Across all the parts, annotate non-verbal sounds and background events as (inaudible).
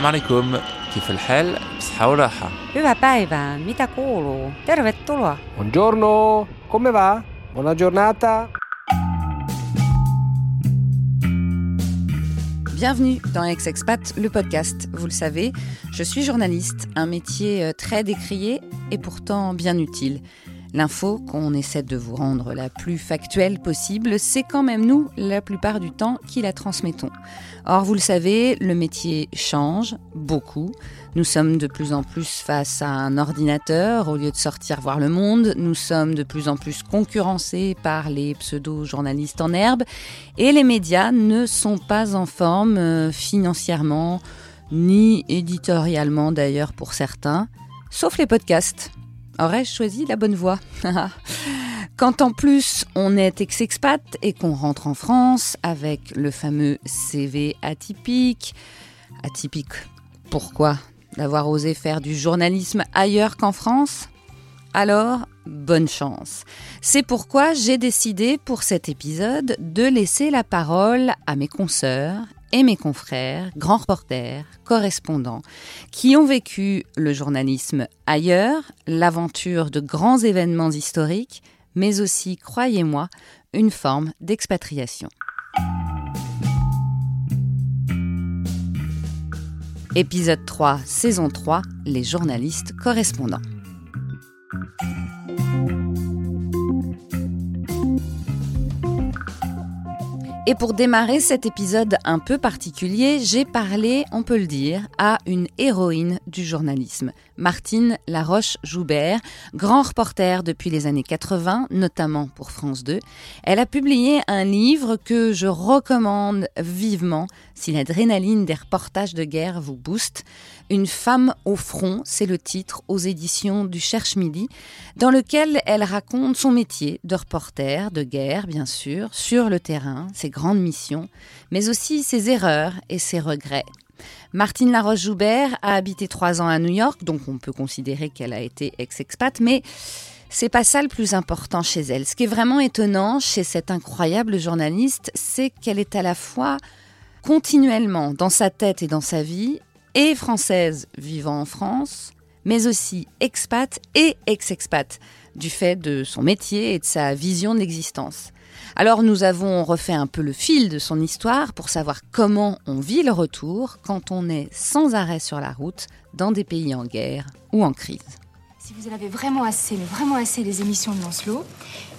السلام عليكم كيف الحال؟ بصحة وراحة Hyvää päivää, mitä kuuluu? Tervetuloa. Buongiorno, come va? Buona giornata. Bienvenue dans Ex-Expat, le podcast. Vous le savez, je suis journaliste, un métier euh, très décrié et pourtant bien utile. L'info qu'on essaie de vous rendre la plus factuelle possible, c'est quand même nous, la plupart du temps, qui la transmettons. Or, vous le savez, le métier change beaucoup. Nous sommes de plus en plus face à un ordinateur au lieu de sortir voir le monde. Nous sommes de plus en plus concurrencés par les pseudo-journalistes en herbe. Et les médias ne sont pas en forme euh, financièrement, ni éditorialement d'ailleurs pour certains, sauf les podcasts. Aurais-je choisi la bonne voie (laughs) Quand en plus on est ex-expat et qu'on rentre en France avec le fameux CV atypique, atypique, pourquoi D'avoir osé faire du journalisme ailleurs qu'en France? Alors, bonne chance. C'est pourquoi j'ai décidé pour cet épisode de laisser la parole à mes consoeurs et mes confrères, grands reporters, correspondants, qui ont vécu le journalisme ailleurs, l'aventure de grands événements historiques, mais aussi, croyez-moi, une forme d'expatriation. Épisode 3, saison 3, les journalistes correspondants. Et pour démarrer cet épisode un peu particulier, j'ai parlé, on peut le dire, à une héroïne du journalisme, Martine Laroche-Joubert, grand reporter depuis les années 80, notamment pour France 2. Elle a publié un livre que je recommande vivement si l'adrénaline des reportages de guerre vous booste. Une femme au front, c'est le titre aux éditions du Cherche Midi, dans lequel elle raconte son métier de reporter de guerre, bien sûr, sur le terrain, ses grandes missions, mais aussi ses erreurs et ses regrets. Martine Laroche-Joubert a habité trois ans à New York, donc on peut considérer qu'elle a été ex-expat, mais c'est pas ça le plus important chez elle. Ce qui est vraiment étonnant chez cette incroyable journaliste, c'est qu'elle est à la fois continuellement dans sa tête et dans sa vie, et française vivant en France, mais aussi expat et ex-expat, du fait de son métier et de sa vision de l'existence. Alors nous avons refait un peu le fil de son histoire pour savoir comment on vit le retour quand on est sans arrêt sur la route dans des pays en guerre ou en crise. Si vous en avez vraiment assez, mais vraiment assez des émissions de Lancelot,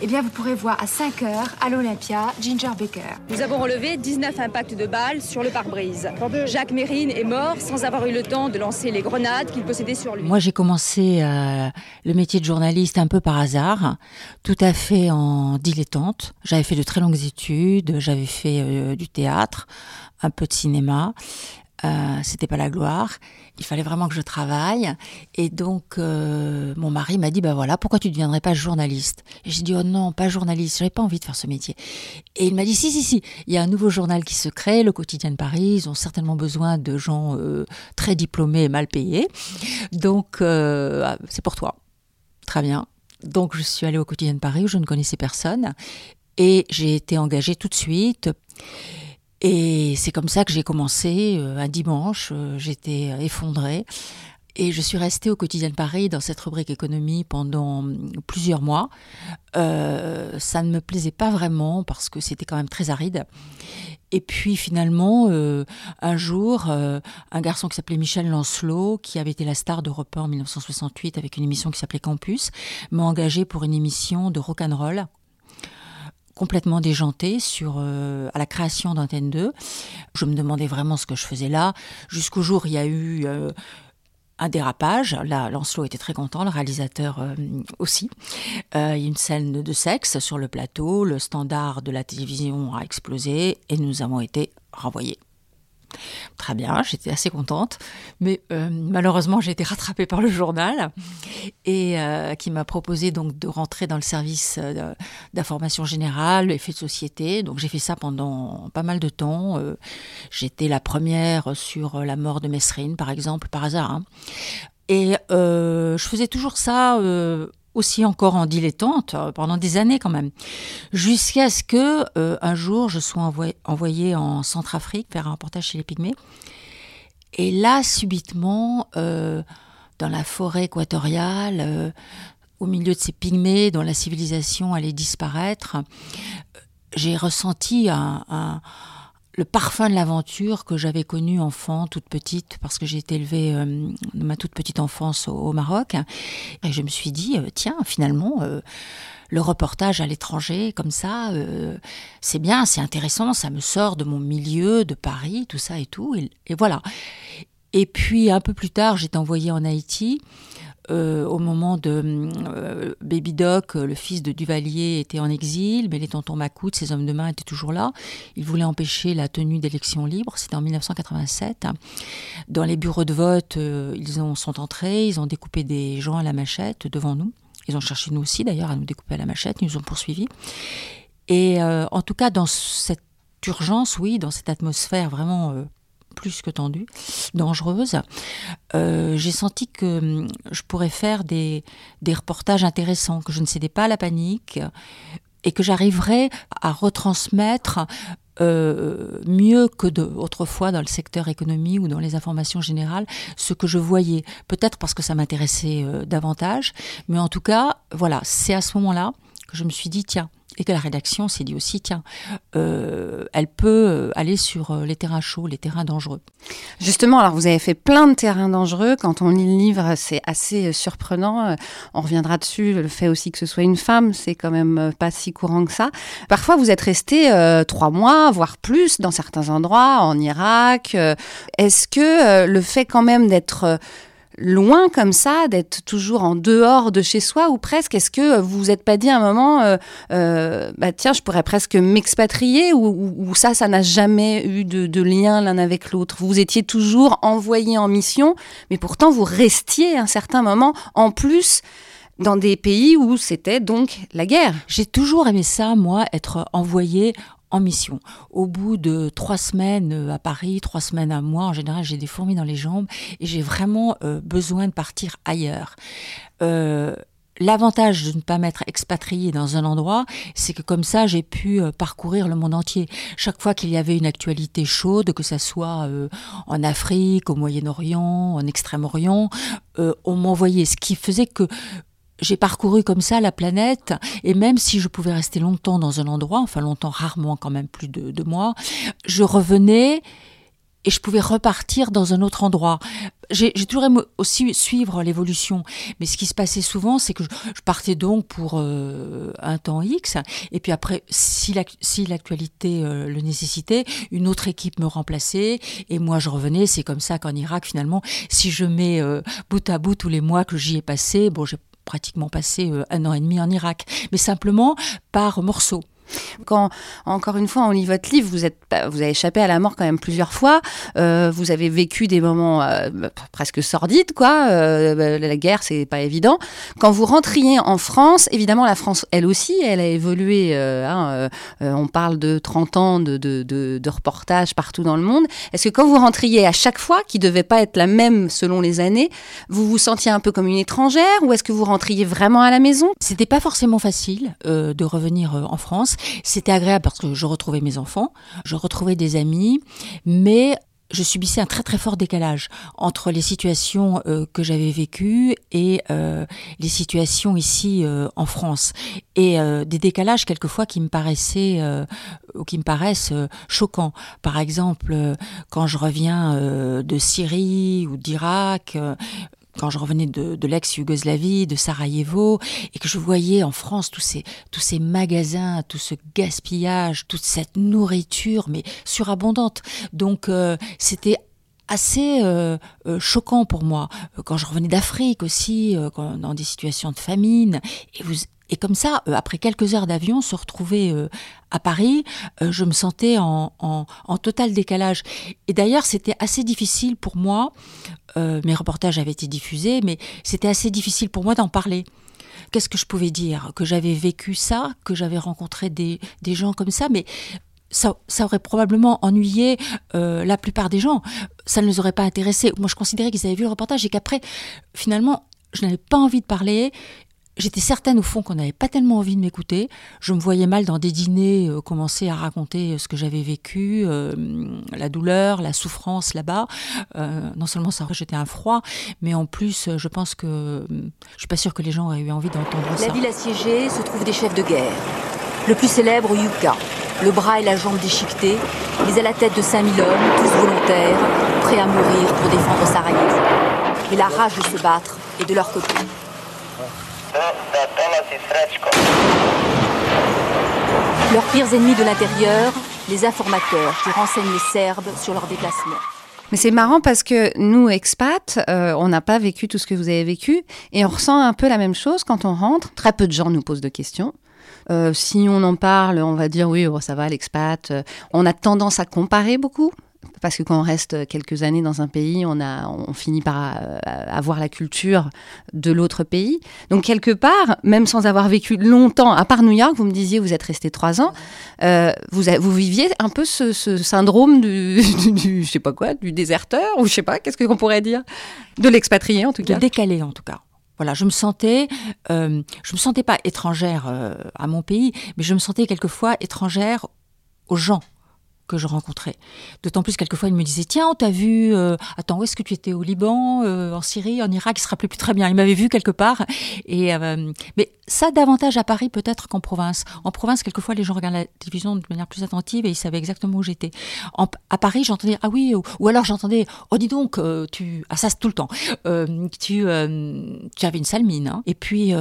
eh bien vous pourrez voir à 5 heures à l'Olympia Ginger Baker. Nous avons relevé 19 impacts de balles sur le pare-brise. Jacques Mérine est mort sans avoir eu le temps de lancer les grenades qu'il possédait sur lui. Moi, j'ai commencé euh, le métier de journaliste un peu par hasard, tout à fait en dilettante. J'avais fait de très longues études, j'avais fait euh, du théâtre, un peu de cinéma. Euh, c'était pas la gloire. Il fallait vraiment que je travaille. Et donc, euh, mon mari m'a dit, bah voilà, pourquoi tu ne deviendrais pas journaliste? Et j'ai dit, oh non, pas journaliste, j'avais pas envie de faire ce métier. Et il m'a dit, si, si, si, il y a un nouveau journal qui se crée, le Quotidien de Paris, ils ont certainement besoin de gens euh, très diplômés et mal payés. Donc, euh, c'est pour toi. Très bien. Donc, je suis allée au Quotidien de Paris où je ne connaissais personne. Et j'ai été engagée tout de suite. Et c'est comme ça que j'ai commencé. euh, un dimanche, euh, j'étais effondrée. Et je suis restée au quotidien de Paris dans cette rubrique économie pendant hum, plusieurs mois. Euh, ça ne me plaisait pas vraiment parce que c'était quand même très aride. Et puis finalement, un jour, un garçon qui s'appelait Michel Lancelot, qui avait été la star d'Europe 1 en 1968 avec une émission qui s'appelait Campus, m'a engagé pour une émission de rock'n'roll complètement déjantée sur euh, à la création d'Antenne 2. Je me demandais vraiment ce que je faisais là, jusqu'au jour il y a eu euh, un dérapage. Là, Lancelot était très content, le réalisateur euh, aussi. Euh, il y a une scène de sexe sur le plateau, le standard de la télévision a explosé et nous avons été renvoyés. Très bien, j'étais assez contente, mais euh, malheureusement j'ai été rattrapée par le journal et euh, qui m'a proposé donc de rentrer dans le service euh, d'information générale, effets de société. Donc j'ai fait ça pendant pas mal de temps. J'étais la première sur la mort de Mesrine, par exemple, par hasard. hein. Et je faisais toujours ça aussi encore en dilettante euh, pendant des années quand même, jusqu'à ce que euh, un jour je sois envoyée en Centrafrique faire un reportage chez les Pygmées. Et là, subitement, euh, dans la forêt équatoriale, au milieu de ces pygmées dont la civilisation allait disparaître, j'ai ressenti un- le parfum de l'aventure que j'avais connu enfant, toute petite, parce que j'ai été élevée euh, de ma toute petite enfance au, Maroc. Et je me suis dit, euh, tiens, finalement, euh, le reportage à l'étranger, comme ça, c'est bien, c'est intéressant, ça me sort de mon milieu, de Paris, tout ça et tout. Et, et voilà. Et puis, un peu plus tard, j'étais envoyée en Haïti. Euh, au moment de euh, Baby Doc, euh, le fils de Duvalier était en exil, mais les tontons Macoute, ses hommes de main étaient toujours là. Ils voulaient empêcher la tenue d'élections libres. C'était en 1987. Dans les bureaux de vote, ils ont, sont entrés, ils ont découpé des gens à la machette devant nous. Ils ont cherché nous aussi d'ailleurs à nous découper à la machette, ils nous ont poursuivis. Et en tout cas, dans cette urgence, oui, dans cette atmosphère vraiment plus que tendue, dangereuse, euh, j'ai senti que hum, je pourrais faire des, des reportages intéressants, que je ne cédais pas à la panique et que j'arriverais à retransmettre euh, mieux que de, autrefois dans le secteur économie ou dans les informations générales ce que je voyais. Peut-être parce que ça m'intéressait euh, davantage, mais en tout cas, voilà, c'est à ce moment-là que je me suis dit, tiens, et que la rédaction s'est dit aussi, tiens, euh, elle peut euh, aller sur euh, les terrains chauds, les terrains dangereux. Justement, alors vous avez fait plein de terrains dangereux. Quand on lit le livre, c'est assez surprenant. On reviendra dessus. Le fait aussi que ce soit une femme, c'est quand même pas si courant que ça. Parfois, vous êtes resté trois mois, voire plus, dans certains endroits, en Irak. Est-ce que le fait quand même d'être loin comme ça, d'être toujours en dehors de chez soi ou presque, est-ce que vous vous êtes pas dit à un moment, euh, euh, bah tiens, je pourrais presque m'expatrier ou, ça, ça n'a jamais eu de, de lien l'un avec l'autre? Vous étiez toujours envoyé en mission, mais pourtant vous restiez à un certain moment en plus dans des pays où c'était donc la guerre. J'ai toujours aimé ça, moi, être envoyée en mission. Au bout de trois semaines euh, à Paris, trois semaines à moi, en général, j'ai des fourmis dans les jambes et j'ai vraiment euh, besoin de partir ailleurs. Euh, L'avantage de ne pas m'être expatriée dans un endroit, c'est que comme ça, j'ai pu parcourir le monde entier. Chaque fois qu'il y avait une actualité chaude, que ça soit en Afrique, au Moyen-Orient, en Extrême-Orient, on m'envoyait. Ce qui faisait que j'ai parcouru comme ça la planète, et même si je pouvais rester longtemps dans un endroit, enfin longtemps, rarement quand même plus de deux mois, je revenais et je pouvais repartir dans un autre endroit. J'ai toujours aimé aussi suivre l'évolution, mais ce qui se passait souvent, c'est que je, partais donc pour euh, un temps X, et puis après, si l'actualité euh, le nécessitait, une autre équipe me remplaçait, et moi je revenais. C'est comme ça qu'en Irak, finalement, si je mets euh, bout à bout tous les mois que j'y ai passé, bon, j'ai pratiquement passé euh, un an et demi en Irak, mais simplement par morceaux. Quand, encore une fois, on lit votre livre, vous, êtes, vous avez échappé à la mort quand même plusieurs fois. Euh, vous avez vécu des moments euh, bah, presque sordides, quoi. Euh, bah, la guerre, c'est pas évident. Quand vous rentriez en France, évidemment, la France, elle aussi, elle a évolué. hein, on parle de 30 ans de, de, reportages partout dans le monde. Est-ce que quand vous rentriez à chaque fois, qui devait pas être la même selon les années, vous vous sentiez un peu comme une étrangère ou est-ce que vous rentriez vraiment à la maison? C'était pas forcément facile de revenir en France. C'était agréable parce que je retrouvais mes enfants, je retrouvais des amis, mais je subissais un très très fort décalage entre les situations euh, que j'avais vécues et euh, les situations ici euh, en France et des décalages quelquefois qui me paraissaient ou qui me paraissent choquants. Par exemple, quand je reviens de Syrie ou d'Irak. Quand je revenais de, l'ex-Yougoslavie, de Sarajevo, et que je voyais en France tous ces, tous ces magasins, tout ce gaspillage, toute cette nourriture, mais surabondante. Donc euh, c'était assez euh, euh, choquant pour moi. Quand je revenais d'Afrique aussi, quand- dans des situations de famine, et, vous, et comme ça, euh, après quelques heures d'avion, se retrouver euh, à Paris, euh, je me sentais en, total décalage. Et d'ailleurs, c'était assez difficile pour moi. mes reportages avaient été diffusés, mais c'était assez difficile pour moi d'en parler. Qu'est-ce que je pouvais dire? Que j'avais vécu ça, que j'avais rencontré des, gens comme ça, mais ça, ça aurait probablement ennuyé la plupart des gens. Ça ne les aurait pas intéressés. Moi, je considérais qu'ils avaient vu le reportage et qu'après, finalement, je n'avais pas envie de parler. J'étais certaine au fond qu'on n'avait pas tellement envie de m'écouter. Je me voyais mal dans des dîners euh, commencer à raconter ce que j'avais vécu, euh, la douleur, la souffrance là-bas. Euh, non seulement ça jeté un froid, mais en plus, je pense que je suis pas sûre que les gens auraient eu envie d'entendre ça. La ville assiégée se trouve des chefs de guerre. Le plus célèbre, Yuka, le bras et la jambe déchiquetés, mais à la tête de 5000 hommes, tous volontaires, prêts à mourir pour défendre Sarajevo. Et la rage de se battre est de leur côté. Leurs pires ennemis de l'intérieur, les informateurs qui renseignent les Serbes sur leurs déplacements. Mais c'est marrant parce que nous, expats, euh, on n'a pas vécu tout ce que vous avez vécu et on ressent un peu la même chose quand on rentre. Très peu de gens nous posent de questions. Euh, si on en parle, on va dire oui, oh, ça va, l'expat. Euh, on a tendance à comparer beaucoup parce que quand on reste quelques années dans un pays, on, a, on finit par euh, avoir la culture de l'autre pays. Donc quelque part, même sans avoir vécu longtemps, à part New York, vous me disiez, vous êtes resté trois ans, euh, vous, vous viviez un peu ce, syndrome (laughs) du, du, je sais pas quoi, du déserteur, ou je sais pas, qu'est-ce qu'on pourrait dire, de l'expatrié en tout cas. De décalé en tout cas. Voilà, je me sentais, euh, je me sentais pas étrangère à mon pays, mais je me sentais quelquefois étrangère aux gens que je rencontrais. D'autant plus, quelquefois, il me disait Tiens, on t'a vu, euh, attends, où est-ce que tu étais Au Liban, euh, en Syrie, en Irak Il se rappelait plus très bien. Il m'avait vu quelque part. Et, euh, mais ça, davantage à Paris peut-être qu'en province. En province, quelquefois, les gens regardent la télévision de manière plus attentive et ils savaient exactement où j'étais. À Paris, j'entendais Ah oui, ou, alors j'entendais Oh, dis donc, tu. Ah, tout le temps. tu, tu avais une sale mine. Hein. Et puis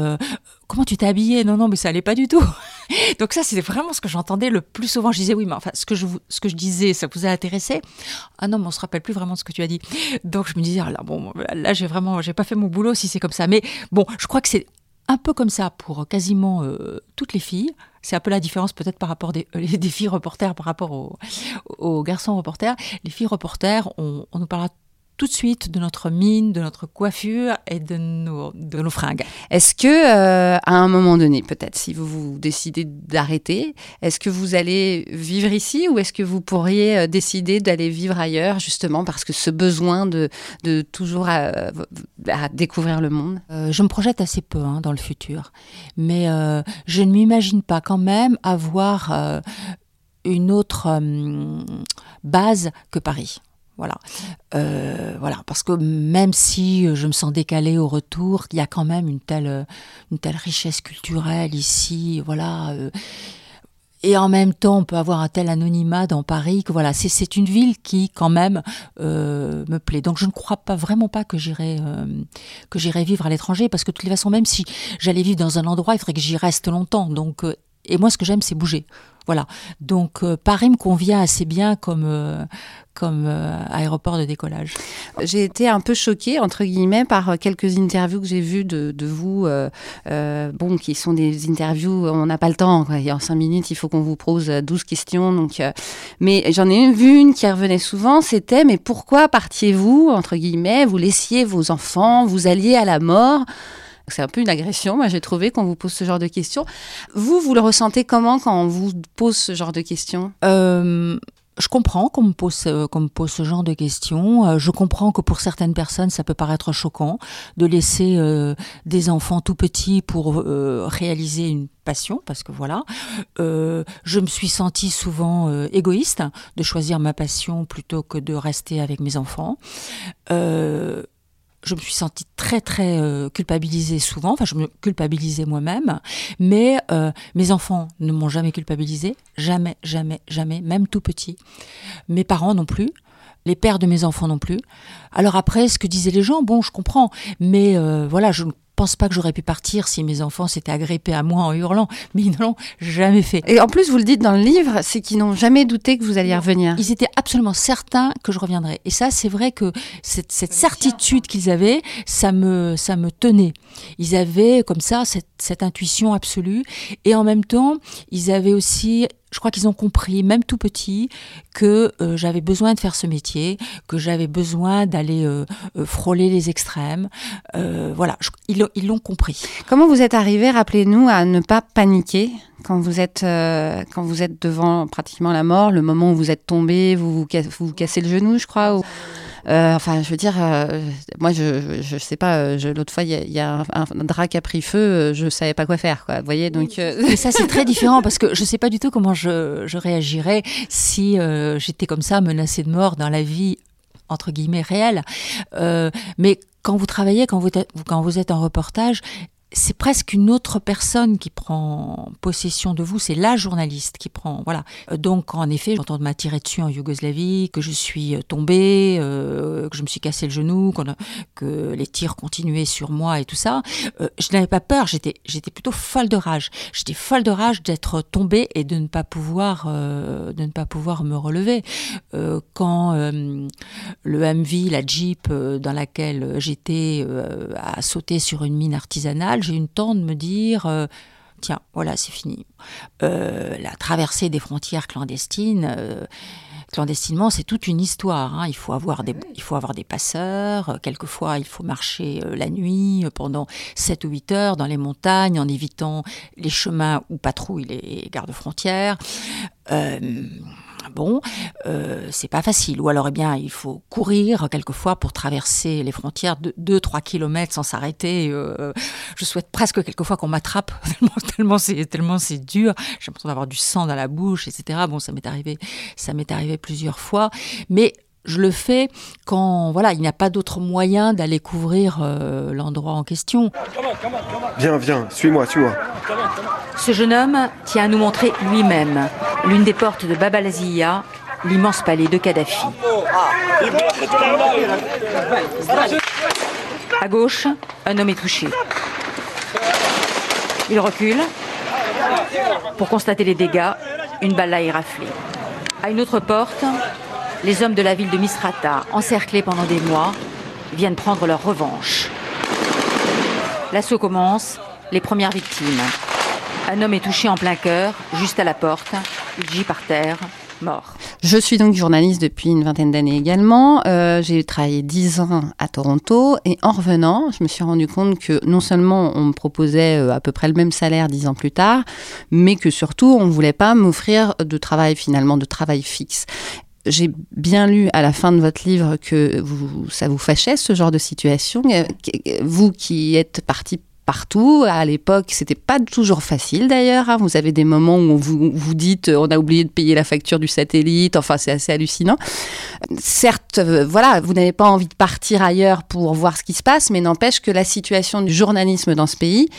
comment tu t'es habillée Non, non, mais ça allait pas du tout. (laughs) Donc ça, c'était vraiment ce que j'entendais le plus souvent. Je disais oui, mais enfin, ce que je, ce que je disais, ça vous a intéressé? Ah non, mais on se rappelle plus vraiment de ce que tu as dit. Donc je me disais, ah là, bon, là, j'ai vraiment, j'ai pas fait mon boulot si c'est comme ça. Mais bon, je crois que c'est un peu comme ça pour quasiment euh, toutes les filles. C'est un peu la différence peut-être par rapport des, (laughs) filles reporters par rapport aux, aux, garçons reporters. Les filles reporters, on, on nous parlera tout de suite de notre mine, de notre coiffure et de nos, de nos fringues. Est-ce que, euh, à un moment donné, peut-être, si vous, vous décidez d'arrêter, est-ce que vous allez vivre ici ou est-ce que vous pourriez euh, décider d'aller vivre ailleurs, justement, parce que ce besoin de, de toujours à, découvrir le monde? Euh, Je me projette assez peu hein, dans le futur, mais je ne m'imagine pas quand même avoir une autre base que Paris. Voilà. Euh, voilà, parce que même si je me sens décalée au retour, il y a quand même une telle, une telle richesse culturelle ici, voilà. Euh, et en même temps, on peut avoir un tel anonymat dans Paris que voilà, c'est une ville qui quand même euh, me plaît. Donc je ne crois pas vraiment pas que j'irai que j'irai vivre à l'étranger parce que de toutes les façons, même si j'allais vivre dans un endroit, il faudrait que j'y reste longtemps. Donc et moi, ce que j'aime, c'est bouger. Voilà. Donc Paris me convient assez bien comme comme euh, aéroport de décollage. J'ai été un peu choquée, entre guillemets, par quelques interviews que j'ai vues de, de vous, euh, euh, bon, qui sont des interviews, on n'a pas le temps, en cinq minutes, il faut qu'on vous pose 12 questions. Donc, mais j'en ai vu une qui revenait souvent, c'était, mais pourquoi partiez-vous, entre guillemets, vous laissiez vos enfants, vous alliez à la mort c'est un peu une agression, moi j'ai trouvé qu'on vous pose ce genre de questions. Vous, vous le ressentez comment quand on vous pose ce genre de questions? Je comprends qu'on me, pose, euh, pose ce genre de questions. Euh, je comprends que pour certaines personnes, ça peut paraître choquant de laisser euh, des enfants tout petits pour réaliser une passion, parce que voilà, je me suis sentie souvent égoïste de choisir ma passion plutôt que de rester avec mes enfants je me suis sentie très très euh, culpabilisée souvent, enfin je me culpabilisais moi-même, mais euh, mes enfants ne m'ont jamais culpabilisée, jamais, jamais, jamais, même tout petit. Mes parents non plus, les pères de mes enfants non plus. Alors après, ce que disaient les gens, bon, je comprends, mais euh, voilà, je ne pense pas que j'aurais pu partir si mes enfants s'étaient agrippés à moi en hurlant, (laughs) mais ils ne l'ont jamais fait. Et en plus, vous le dites dans le livre, c'est qu'ils n'ont jamais douté que vous alliez revenir. Ils étaient absolument certains que je reviendrais. Et ça, c'est vrai que cette, certitude qu'ils avaient, ça me, ça me tenait. Ils avaient comme ça cette, cette intuition absolue. Et en même temps, ils avaient aussi je crois qu'ils ont compris, même tout petit, que euh, j'avais besoin de faire ce métier, que j'avais besoin d'aller euh, euh, frôler les extrêmes. voilà, ils l'ont compris. Comment vous êtes arrivé, rappelez-nous, à ne pas paniquer? Quand vous êtes quand vous êtes devant pratiquement la mort, le moment où vous êtes tombé, vous vous, cassez le genou, je crois. enfin, je veux dire, moi, je, je, sais pas. L'autre fois, il y a, un, drap qui a pris feu. Je savais pas quoi faire. Quoi. Vous voyez, donc. Mais ça, c'est très (laughs) différent parce que je sais pas du tout comment je, je réagirais si j'étais comme ça menacée de mort dans la vie entre guillemets réelle. mais quand vous travaillez, quand vous, quand vous êtes en reportage, c'est presque une autre personne qui prend possession de vous, c'est la journaliste qui prend. Voilà. Euh, donc, en effet, j'entends de tiré dessus en Yougoslavie, que je suis euh, tombée, euh, que je me suis cassé le genou, que les tirs continuaient sur moi et tout ça. je n'avais pas peur, j'étais, j'étais plutôt folle de rage. J'étais folle de rage d'être tombée et de ne pas pouvoir, de ne pas pouvoir me relever. quand le MV, la Jeep dans laquelle j'étais, a sauté sur une mine artisanale, j'ai une temps de me dire euh, tiens, voilà, c'est fini. Euh, la traversée des frontières clandestines. Euh, clandestinement, c'est toute une histoire. Hein. Il, faut avoir des, il faut avoir des passeurs. Quelquefois, il faut marcher la nuit pendant 7 ou 8 heures dans les montagnes en évitant les chemins où patrouillent les gardes-frontières bon, euh, c'est pas facile. Ou alors, eh bien, il faut courir quelquefois pour traverser les frontières de 2-3 km sans s'arrêter. Euh, je souhaite presque quelquefois qu'on m'attrape, (laughs) tellement, c'est tellement c'est dur. J'ai l'impression d'avoir du sang dans la bouche, etc. Bon, ça m'est arrivé, ça m'est arrivé plusieurs fois. Mais je le fais quand voilà, il n'y a pas d'autre moyen d'aller couvrir euh, l'endroit en question. Viens, viens, suis-moi, suis-moi. Ce jeune homme tient à nous montrer lui-même l'une des portes de Baba Lazia, l'immense palais de Kadhafi. À gauche, un homme est touché. Il recule pour constater les dégâts. Une balle l'a éraflé. À une autre porte, les hommes de la ville de Misrata, encerclés pendant des mois, viennent prendre leur revanche. L'assaut commence, les premières victimes. Un homme est touché en plein cœur, juste à la porte. Gît par terre, mort. Je suis donc journaliste depuis une vingtaine d'années également. Euh, j'ai travaillé dix ans à Toronto et en revenant, je me suis rendu compte que non seulement on me proposait euh, à peu près le même salaire dix ans plus tard, mais que surtout on ne voulait pas m'offrir de travail finalement, de travail fixe j'ai bien lu à la fin de votre livre que ça vous fâchait ce genre de situation. Euh, vous qui êtes parti partout. À l'époque, c'était pas toujours facile d'ailleurs. Hein. Vous avez des moments où vous vous dites on a oublié de payer la facture du satellite. Enfin, c'est assez hallucinant. Certes, euh, voilà, vous n'avez pas envie de partir ailleurs pour voir ce qui se passe, mais n'empêche que la situation du journalisme dans ce pays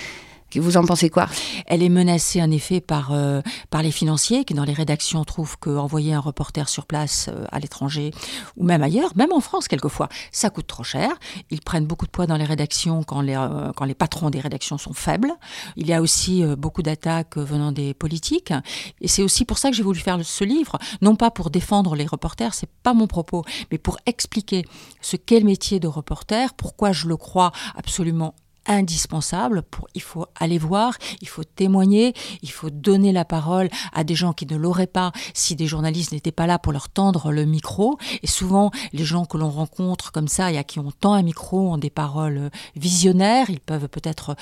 vous en pensez quoi? Elle est menacée en effet par, euh, par les financiers qui dans les rédactions trouvent qu'envoyer un reporter sur place euh, à l'étranger ou même ailleurs, même en France quelquefois, ça coûte trop cher. Ils prennent beaucoup de poids dans les rédactions quand les, euh, quand les patrons des rédactions sont faibles. Il y a aussi beaucoup d'attaques venant des politiques. Et c'est aussi pour ça que j'ai voulu faire ce livre, non pas pour défendre les reporters, c'est pas mon propos, mais pour expliquer ce qu'est le métier de reporter, pourquoi je le crois absolument indispensable pour il faut aller voir, il faut témoigner, il faut donner la parole à des gens qui ne l'auraient pas si des journalistes n'étaient pas là pour leur tendre le micro. Et souvent les gens que l'on rencontre comme ça et à qui on tend un micro ont des paroles visionnaires, ils peuvent peut-être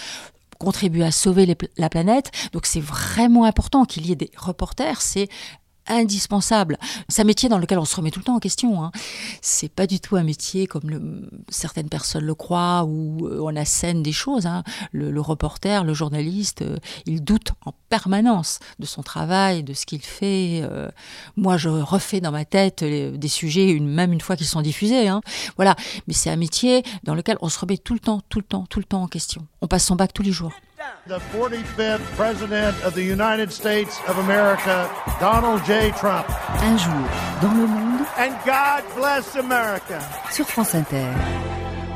contribuer à sauver la planète. Donc c'est vraiment important qu'il y ait des reporters, c'est indispensable. C'est un métier dans lequel on se remet tout le temps en question. Hein. C'est pas du tout un métier comme certaines personnes le croient où euh, on assène des choses. Hein. Le, reporter, le journaliste, euh, il doute en permanence de son travail, de ce qu'il fait. Euh. moi, je refais dans ma tête des sujets une, même une fois qu'ils sont diffusés. Hein. Voilà. Mais c'est un métier dans lequel on se remet tout le temps, tout le temps, tout le temps en question. On passe son bac tous les jours. The 45th President of the United States of America, Donald J. Trump. Un jour dans le monde. And God bless America. Sur France Inter.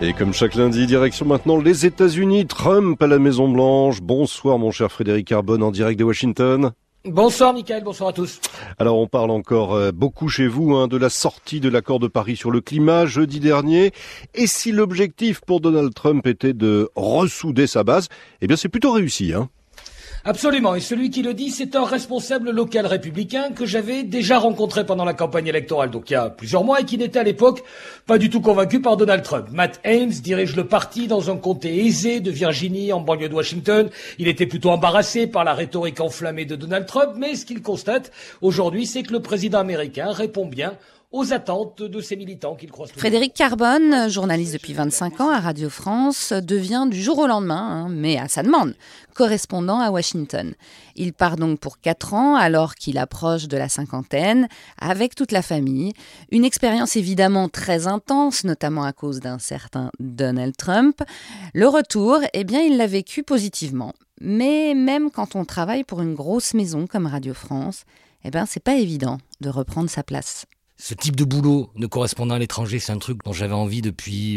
Et comme chaque lundi, direction maintenant les États-Unis, Trump à la Maison Blanche. Bonsoir mon cher Frédéric Carbone en direct de Washington. Bonsoir Michael, bonsoir à tous. Alors on parle encore euh, beaucoup chez vous hein, de la sortie de l'accord de Paris sur le climat jeudi dernier. Et si l'objectif pour Donald Trump était de ressouder sa base, eh bien c'est plutôt réussi. Hein Absolument. Et celui qui le dit, c'est un responsable local républicain que j'avais déjà rencontré pendant la campagne électorale, donc il y a plusieurs mois, et qui n'était à l'époque pas du tout convaincu par Donald Trump. Matt Ames dirige le parti dans un comté aisé de Virginie, en banlieue de Washington. Il était plutôt embarrassé par la rhétorique enflammée de Donald Trump, mais ce qu'il constate aujourd'hui, c'est que le président américain répond bien aux attentes de ces militants qu'il croise. Frédéric Carbone, journaliste depuis 25 ans à Radio France, devient du jour au lendemain, hein, mais à sa demande, correspondant à Washington. Il part donc pour 4 ans alors qu'il approche de la cinquantaine, avec toute la famille. Une expérience évidemment très intense, notamment à cause d'un certain Donald Trump. Le retour, eh bien, il l'a vécu positivement. Mais même quand on travaille pour une grosse maison comme Radio France, eh ben, c'est pas évident de reprendre sa place ce type de boulot de correspondant à l'étranger, c'est un truc dont j'avais envie depuis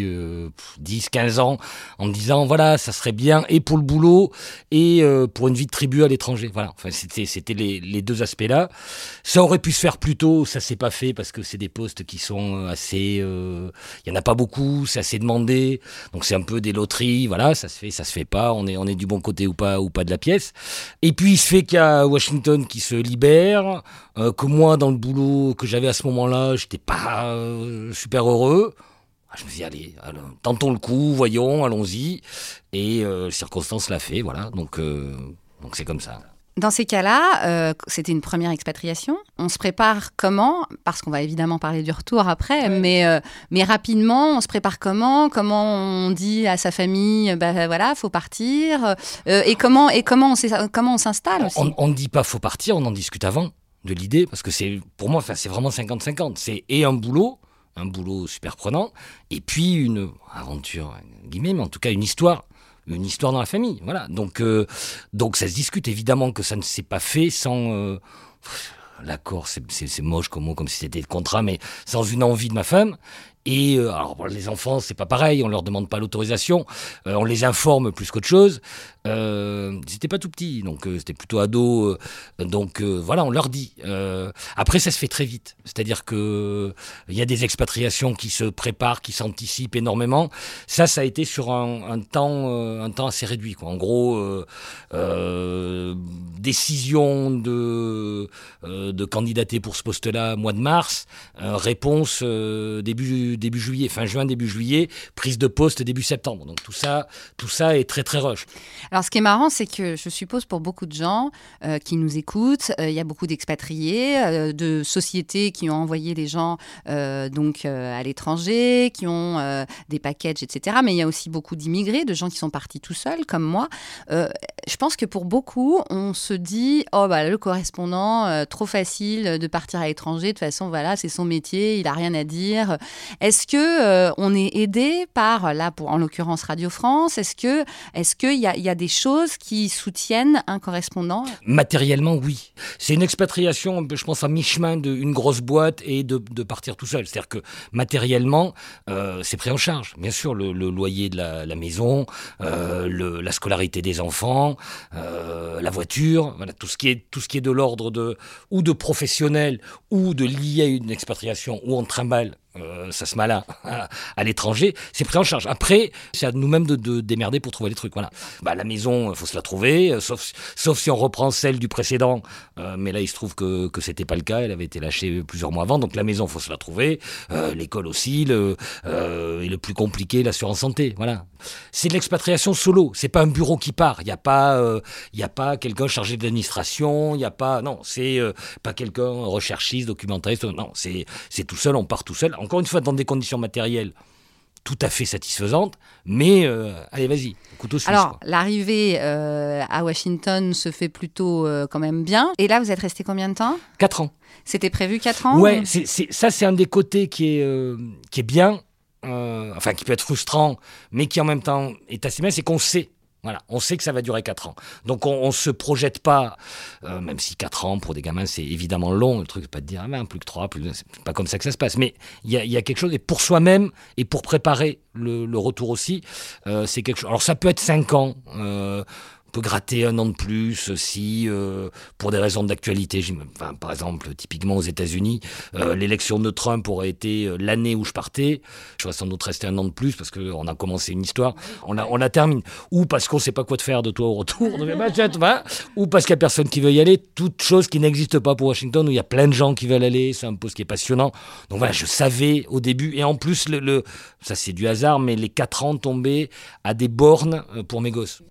10, euh, 15 ans, en me disant, voilà, ça serait bien, et pour le boulot, et euh, pour une vie de tribu à l'étranger. Voilà, enfin, c'était, les, les, deux aspects-là. Ça aurait pu se faire plus tôt, ça s'est pas fait, parce que c'est des postes qui sont assez... Il y en a pas beaucoup, c'est assez demandé, donc c'est un peu des loteries, voilà, ça se fait, ça se fait pas, on est, on est du bon côté ou pas, ou pas de la pièce. Et puis, il se fait qu'il y a Washington qui se libère, euh, que moi, dans le boulot que j'avais à ce moment-là, j'étais pas euh, super heureux. Ah, je me suis dit, allez, tentons le coup, voyons, allons-y. Et euh, circonstance l'a fait, voilà. Donc, euh, donc c'est comme ça. Dans ces cas-là, c'était une première expatriation. On se prépare comment? Parce qu'on va évidemment parler du retour après, mais, mais rapidement, on se prépare comment? Comment on dit à sa famille, bah voilà, faut partir Et comment et comment on comment on s'installe aussi? On ne dit pas faut partir, on en discute avant de l'idée, parce que c'est pour moi, c'est vraiment 50-50. C'est et un boulot, un boulot super prenant, et puis une aventure, guillemets, mais en tout cas une histoire une histoire dans la famille. Voilà. Donc, euh, donc ça se discute évidemment que ça ne s'est pas fait sans. Euh, l'accord, c'est moche comme mot, comme si c'était le contrat, mais sans une envie de ma femme. Et euh, alors les enfants, c'est pas pareil, on leur demande pas l'autorisation, on les informe plus qu'autre chose. Euh, c'était pas tout petit, donc euh, c'était plutôt ado. Euh, donc voilà, on leur dit. après, ça se fait très vite. C'est-à-dire que il y a des expatriations qui se préparent, qui s'anticipent énormément. Ça, ça a été sur un, temps, un temps assez réduit. Quoi. En gros, décision de de candidater pour ce poste-là mois de mars, réponse début début juillet, fin juin, début juillet, prise de poste début septembre. Donc tout ça, tout ça est très très rush. Ce qui est marrant, c'est que je suppose pour beaucoup de gens euh, qui nous écoutent, euh, il y a beaucoup d'expatriés, euh, de sociétés qui ont envoyé les gens donc à l'étranger, qui ont des packages, etc. Mais il y a aussi beaucoup d'immigrés, de gens qui sont partis tout seuls, comme moi. je pense que pour beaucoup, on se dit oh bah le correspondant, trop facile de partir à l'étranger. De toute façon, voilà, c'est son métier, il a rien à dire. Est-ce que on est aidé par là, pour en l'occurrence Radio France? Est-ce que est-ce qu'il y y a des choses qui soutiennent un correspondant Matériellement, oui. C'est une expatriation, je pense, à mi-chemin d'une grosse boîte et de, partir tout seul. C'est-à-dire que matériellement, euh, c'est pris en charge. Bien sûr, le, loyer de la, maison, euh, la scolarité des enfants, euh, la voiture, tout ce qui est, tout ce qui est de l'ordre de, ou de professionnel ou de lié à une expatriation ou en trimballe euh, ça se malin à, l'étranger, c'est pris en charge. Après, c'est à nous-mêmes de, démerder pour trouver les trucs. Voilà. Bah, la maison, il faut se la trouver, euh, sauf, sauf si on reprend celle du précédent. Euh, mais là, il se trouve que, que c'était pas le cas. Elle avait été lâchée plusieurs mois avant. Donc la maison, faut se la trouver. L'école aussi. Le, et le plus compliqué, l'assurance santé. Voilà. C'est de l'expatriation solo. C'est pas un bureau qui part. Il n'y a pas, pas quelqu'un chargé d'administration. Il n'y a pas, non, c'est pas quelqu'un recherchiste, documentariste. Non, c'est, c'est tout seul. On part tout seul encore une fois dans des conditions matérielles tout à fait satisfaisantes, mais euh, allez, vas-y, couteau suisse. Alors, l'arrivée euh, à Washington se fait plutôt euh, quand même bien. Et là, vous êtes resté combien de temps? Quatre ans. C'était prévu quatre ans Ouais, ça, c'est un des côtés qui est, qui est bien, enfin, qui peut être frustrant, mais qui en même temps est assez bien, c'est qu'on sait voilà, on sait que ça va durer 4 ans. Donc on ne se projette pas, euh, même si 4 ans pour des gamins c'est évidemment long, le truc c'est pas de dire ah ben, plus que 3, plus c'est pas comme ça que ça se passe. Mais il y a, quelque chose, et pour soi-même et pour préparer le, retour aussi, euh, c'est quelque chose. Alors ça peut être 5 ans. Euh, peut gratter un an de plus si, euh, pour des raisons d'actualité, par exemple, typiquement aux États-Unis, euh, l'élection de Trump aurait été euh, l'année où je partais. Je serais sans doute resté un an de plus parce qu'on a commencé une histoire, on, on la termine. Ou parce qu'on ne sait pas quoi te faire de toi au retour, bah, ou parce qu'il n'y a personne qui veut y aller. Toute chose qui n'existe pas pour Washington, où il y a plein de gens qui veulent aller, c'est un poste qui est passionnant. Donc voilà, je savais au début, et en plus, ça c'est du hasard, mais les 4 ans tombaient à des bornes pour mes gosses.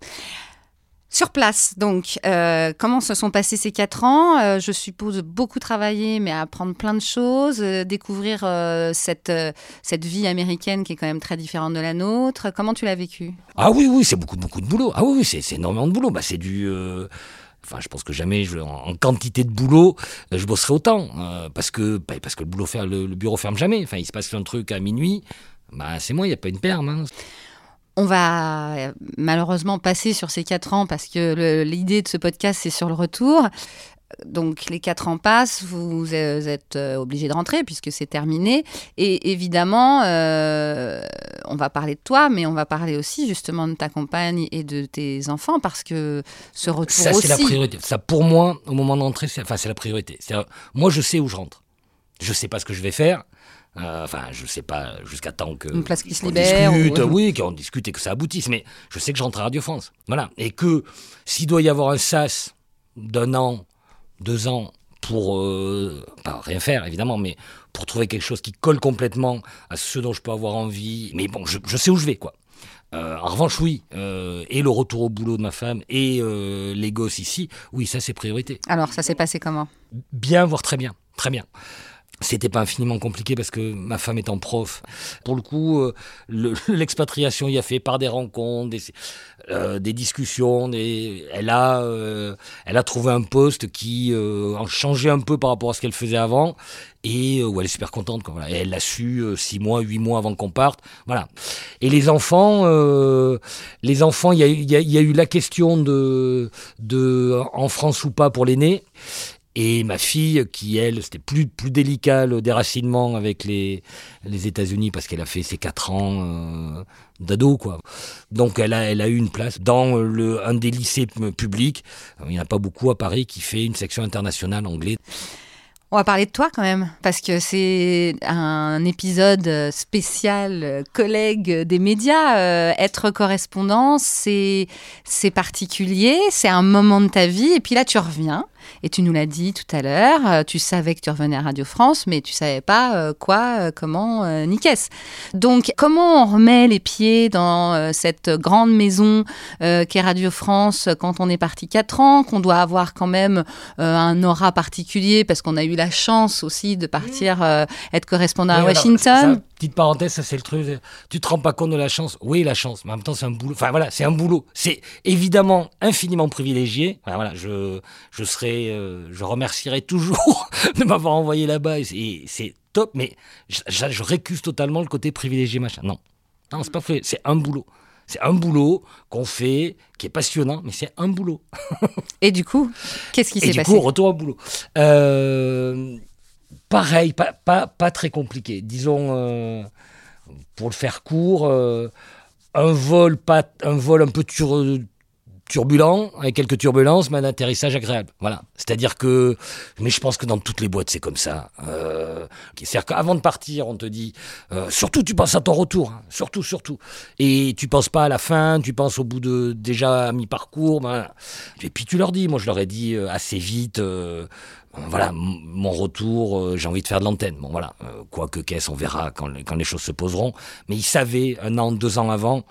Sur place, donc, euh, comment se sont passés ces quatre ans? Euh, Je suppose beaucoup travailler, mais apprendre plein de choses, euh, découvrir cette, cette vie américaine qui est quand même très différente de la nôtre. Comment tu l'as vécu? Ah oui, oui, c'est beaucoup, beaucoup de boulot. Ah oui, c'est énormément de boulot. Bah, c'est du. Enfin, je pense que jamais, en, quantité de boulot, je bosserai autant. parce, que, bah, parce que le, boulot le, le, bureau ferme jamais. Enfin, il se passe un truc à minuit. Bah, c'est moi, il n'y a pas une perme. Hein. On va malheureusement passer sur ces quatre ans parce que l'idée de ce podcast, c'est sur le retour. Donc les quatre ans passent, vous êtes euh, obligé de rentrer puisque c'est terminé. Et évidemment, euh, on va parler de toi, mais on va parler aussi justement de ta compagne et de tes enfants parce que ce retour Ça, c'est la priorité. Ça, pour moi, au moment d'entrer, c'est enfin, la priorité. Moi, je sais où je rentre. Je sais pas ce que je vais faire. Euh, enfin, je sais pas, jusqu'à temps que. Une place qui se libère. Discute, Oui, qu'on discute et que ça aboutisse. Mais je sais que j'entre à Radio France. Voilà. Et que s'il doit y avoir un SAS d'un an, deux ans, pour. Euh, pas rien faire, évidemment, mais pour trouver quelque chose qui colle complètement à ce dont je peux avoir envie. Mais bon, je, sais où je vais, quoi. Euh, en revanche, oui, et le retour au boulot de ma femme et les gosses ici, oui, ça c'est priorité. Alors, ça s'est passé comment? Bien, voire très bien, très bien. C'était pas infiniment compliqué parce que ma femme étant prof, pour le coup, euh, (laughs) l'expatriation y a fait par des rencontres, des, euh, des discussions. elle a, euh, elle a trouvé un poste qui en changeait un peu par rapport à ce qu'elle faisait avant et où elle est super contente. Quoi, elle l'a su six mois, huit mois avant qu'on parte. Voilà. Et les enfants, les enfants, il y a, y a, eu la question de, de en France ou pas pour l'aîné. Et ma fille, qui elle, c'était plus, plus délicat le déracinement avec les, les États-Unis parce qu'elle a fait ses 4 ans euh, d'ado, quoi. Donc elle a, elle a eu une place dans le, un des lycées publics. Il n'y en a pas beaucoup à Paris qui fait une section internationale anglais. On va parler de toi quand même, parce que c'est un épisode spécial collègue des médias. Euh, être correspondant, c'est particulier, c'est un moment de ta vie, et puis là tu reviens. Et tu nous l'as dit tout à l'heure, euh, tu savais que tu revenais à Radio France, mais tu savais pas euh, quoi, euh, comment, ni qu'est-ce. Donc, comment on remet les pieds dans cette grande maison qu'est Radio France quand on est parti quatre ans, qu'on doit avoir quand même un aura particulier parce qu'on a eu la chance aussi de partir être correspondant à Washington? Petite parenthèse, ça c'est le truc. Tu te rends pas compte de la chance Oui, la chance, mais en même temps c'est un boulot. Enfin voilà, c'est un boulot. C'est évidemment infiniment privilégié. voilà, je, je serai euh, je remercierai toujours (laughs) de m'avoir envoyé là-bas. Et c'est top, mais je, récuse totalement le côté privilégié, machin. Non, non, c'est pas fait. C'est un boulot. C'est un boulot qu'on fait, qui est passionnant, mais c'est un boulot. (laughs) et du coup, qu'est-ce qui s'est passé? Du coup, retour au boulot. Euh, pareil, pas, pas, pas, très compliqué. Disons, euh, pour le faire court, un vol, pas, un vol un peu turbulent, avec quelques turbulences, mais un atterrissage agréable. Voilà. C'est-à-dire que, mais je pense que dans toutes les boîtes, c'est comme ça. Euh, C'est-à-dire qu'avant de partir, on te dit, euh, surtout tu penses à ton retour, hein. surtout, surtout. Et tu penses pas à la fin, tu penses au bout de déjà mi-parcours. Ben, et puis tu leur dis, moi je leur ai dit euh, assez vite, euh, voilà, mon retour, euh, j'ai envie de faire de l'antenne. Bon voilà, quoi que qu'est-ce, on verra quand, quand les choses se poseront. Mais ils savaient un an, deux ans avant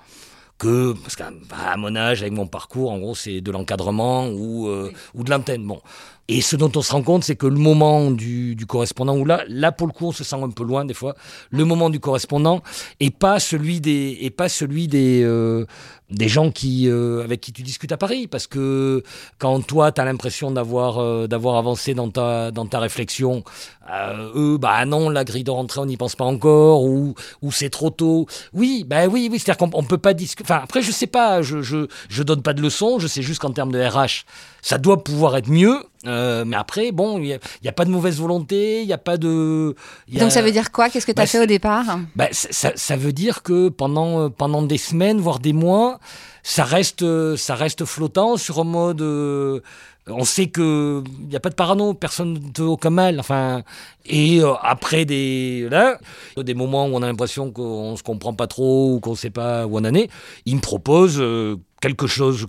que, parce qu'à mon âge, avec mon parcours, en gros, c'est de l'encadrement ou, euh, ou de l'antenne. Bon. Et ce dont on se rend compte, c'est que le moment du, du, correspondant, où là, là, pour le coup, on se sent un peu loin des fois, le moment du correspondant et pas celui des, et pas celui des, euh, des gens qui, euh, avec qui tu discutes à Paris. Parce que quand toi, tu as l'impression d'avoir euh, d'avoir avancé dans ta, dans ta réflexion, euh, eux, bah non, la grille de rentrée, on n'y pense pas encore, ou, ou c'est trop tôt. Oui, bah oui, oui, c'est-à-dire qu'on peut pas discuter. Enfin, après, je sais pas, je, je, je donne pas de leçons, je sais juste qu'en termes de RH, ça doit pouvoir être mieux. Euh, mais après, bon, il n'y a, pas de mauvaise volonté, il n'y a pas de. Donc ça veut dire quoi? Qu'est-ce que tu as bah, fait au départ? bah, ça, ça, veut dire que pendant, pendant des semaines, voire des mois, ça reste, ça reste flottant sur un mode. Euh, on sait que il n'y a pas de parano, personne ne te aucun mal. Enfin, et euh, après des là, des moments où on a l'impression qu'on se comprend pas trop ou qu'on sait pas où on en est, il me propose euh, quelque chose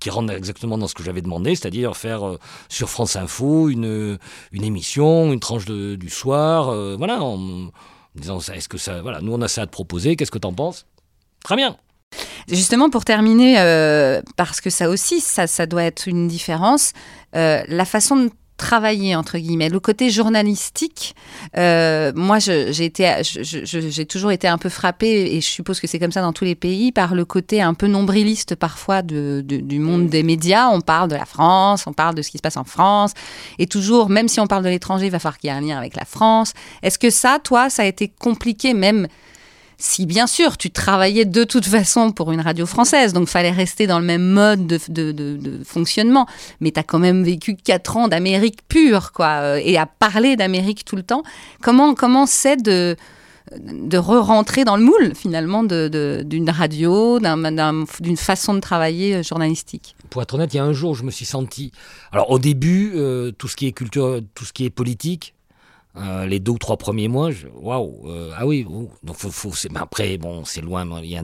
qui rentre exactement dans ce que j'avais demandé, c'est-à-dire faire sur France Info une, une émission, une tranche du soir, voilà, en, disant est-ce que ça, voilà, nous on a ça à te proposer, qu'est-ce que tu en penses? Très bien. Justement, pour terminer, parce que ça aussi, ça, ça doit être une différence, la façon de travailler entre guillemets. Le côté journalistique, euh, moi j'ai été, j'ai toujours été un peu frappée et je suppose que c'est comme ça dans tous les pays par le côté un peu nombriliste parfois de, du monde des médias. On parle de la France, on parle de ce qui se passe en France et toujours, même si on parle de l'étranger, il va falloir qu'il y ait un lien avec la France. Est-ce que ça, toi, ça a été compliqué même si bien sûr tu travaillais de toute façon pour une radio française, donc fallait rester dans le même mode de, fonctionnement, mais tu as quand même vécu quatre ans d'Amérique pure, quoi, euh, et à parler d'Amérique tout le temps. Comment comment c'est de de re-rentrer dans le moule finalement d'une radio, d'une façon de travailler euh, journalistique? Pour être honnête, il y a un jour, je me suis senti. Alors au début, euh, tout ce qui est culture, tout ce qui est politique, euh, les deux ou trois premiers mois, waouh, euh, ah oui, donc faut, faut après bon, c'est loin, y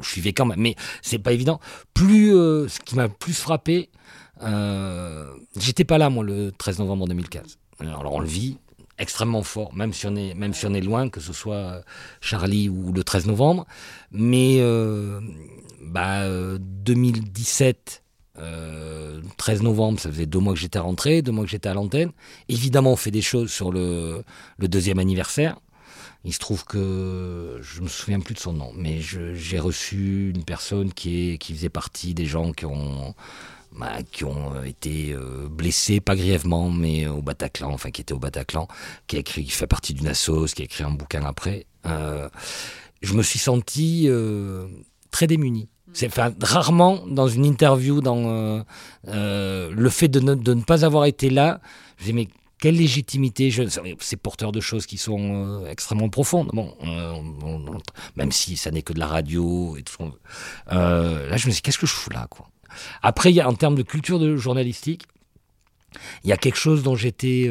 je suivais quand même, mais c'est pas évident. Plus, euh, ce qui m'a plus frappé, j'étais pas là moi le 13 novembre 2015. Alors on le vit extrêmement fort, même si on est, loin, que ce soit Charlie ou le 13 novembre, mais bah, 2017 13 novembre, ça faisait deux mois que j'étais rentré, deux mois que j'étais à l'antenne. Évidemment, on fait des choses sur le, deuxième anniversaire. Il se trouve que je me souviens plus de son nom, mais j'ai reçu une personne qui, est, qui faisait partie des gens qui ont, bah, qui ont été euh, blessés, pas grièvement, mais au Bataclan, enfin qui était au Bataclan, qui a écrit, qui fait partie d'une assos, qui a écrit un bouquin après. Euh, je me suis senti euh, très démuni. C'est rarement dans une interview, dans euh, euh, le fait de ne, pas avoir été là, je dis mais quelle légitimité? C'est porteur de choses qui sont euh, extrêmement profondes. Bon, même si ça n'est que de la radio et tout. là, je me dis qu'est-ce que je fous là quoi? Après, y a, en termes de culture de journalistique, il y a quelque chose dont j'étais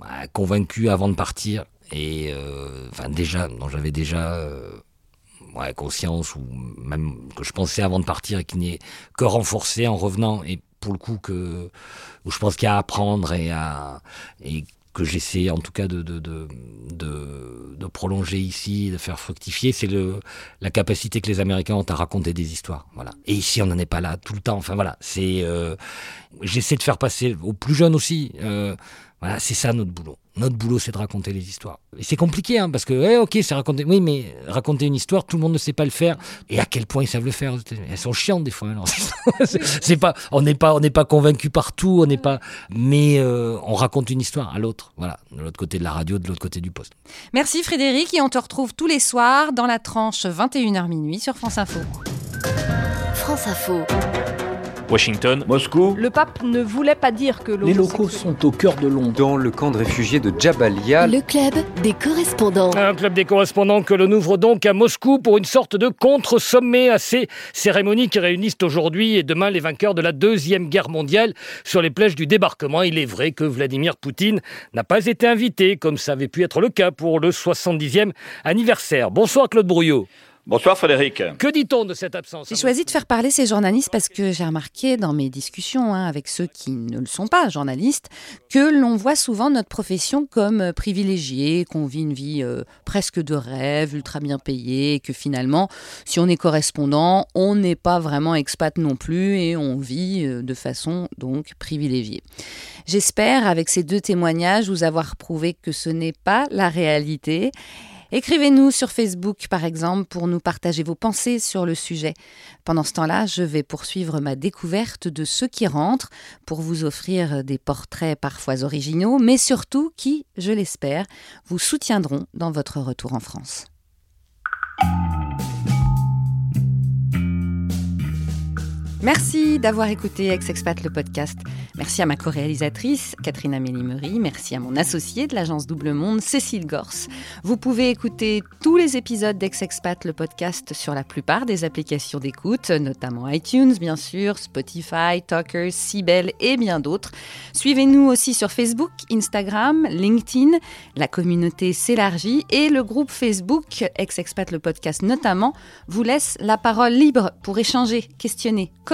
bah, convaincu avant de partir et enfin déjà, dont j'avais déjà conscience ou même que je pensais avant de partir et qui n'est que renforcé en revenant et pour le coup que où je pense qu'il y a à apprendre et à et que j'essaie en tout cas de de, de, de, prolonger ici, de faire fructifier, c'est le la capacité que les Américains ont à raconter des histoires. Voilà. Et ici, on n'en est pas là tout le temps. Enfin voilà, c'est euh, j'essaie de faire passer aux plus jeunes aussi. Euh, voilà, c'est ça notre boulot. Notre boulot, c'est de raconter les histoires. Et c'est compliqué, hein, parce que, eh, ok, c'est raconter. Oui, mais raconter une histoire, tout le monde ne sait pas le faire. Et à quel point ils savent le faire Elles sont chiantes des fois. Hein, (laughs) c'est pas, on n'est pas, on n'est pas convaincu partout, on n'est pas. Mais euh, on raconte une histoire à l'autre. Voilà, de l'autre côté de la radio, de l'autre côté du poste. Merci Frédéric, et on te retrouve tous les soirs dans la tranche 21h minuit sur France Info. France Info. Washington, Moscou. Le pape ne voulait pas dire que les locaux sont au cœur de Londres. Dans le camp de réfugiés de Jabalia. Le club des correspondants. Un club des correspondants que l'on ouvre donc à Moscou pour une sorte de contre-sommet à ces cérémonies qui réunissent aujourd'hui et demain les vainqueurs de la Deuxième Guerre mondiale sur les plages du débarquement. Il est vrai que Vladimir Poutine n'a pas été invité, comme ça avait pu être le cas pour le 70e anniversaire. Bonsoir Claude Brouillot. Bonsoir Frédéric. Que dit-on de cette absence J'ai choisi de faire parler ces journalistes parce que j'ai remarqué dans mes discussions hein, avec ceux qui ne le sont pas journalistes que l'on voit souvent notre profession comme privilégiée, qu'on vit une vie euh, presque de rêve, ultra bien payée, et que finalement, si on est correspondant, on n'est pas vraiment expat non plus et on vit euh, de façon donc privilégiée. J'espère avec ces deux témoignages vous avoir prouvé que ce n'est pas la réalité Écrivez-nous sur Facebook, par exemple, pour nous partager vos pensées sur le sujet. Pendant ce temps-là, je vais poursuivre ma découverte de ceux qui rentrent pour vous offrir des portraits parfois originaux, mais surtout qui, je l'espère, vous soutiendront dans votre retour en France. Merci d'avoir écouté Ex-Expat le podcast. Merci à ma co-réalisatrice, Catherine Amélie Merci à mon associé de l'agence Double Monde, Cécile Gorse. Vous pouvez écouter tous les épisodes d'Ex-Expat le podcast sur la plupart des applications d'écoute, notamment iTunes, bien sûr, Spotify, Talkers, Sibel et bien d'autres. Suivez-nous aussi sur Facebook, Instagram, LinkedIn. La communauté s'élargit et le groupe Facebook, Ex-Expat le podcast notamment, vous laisse la parole libre pour échanger, questionner,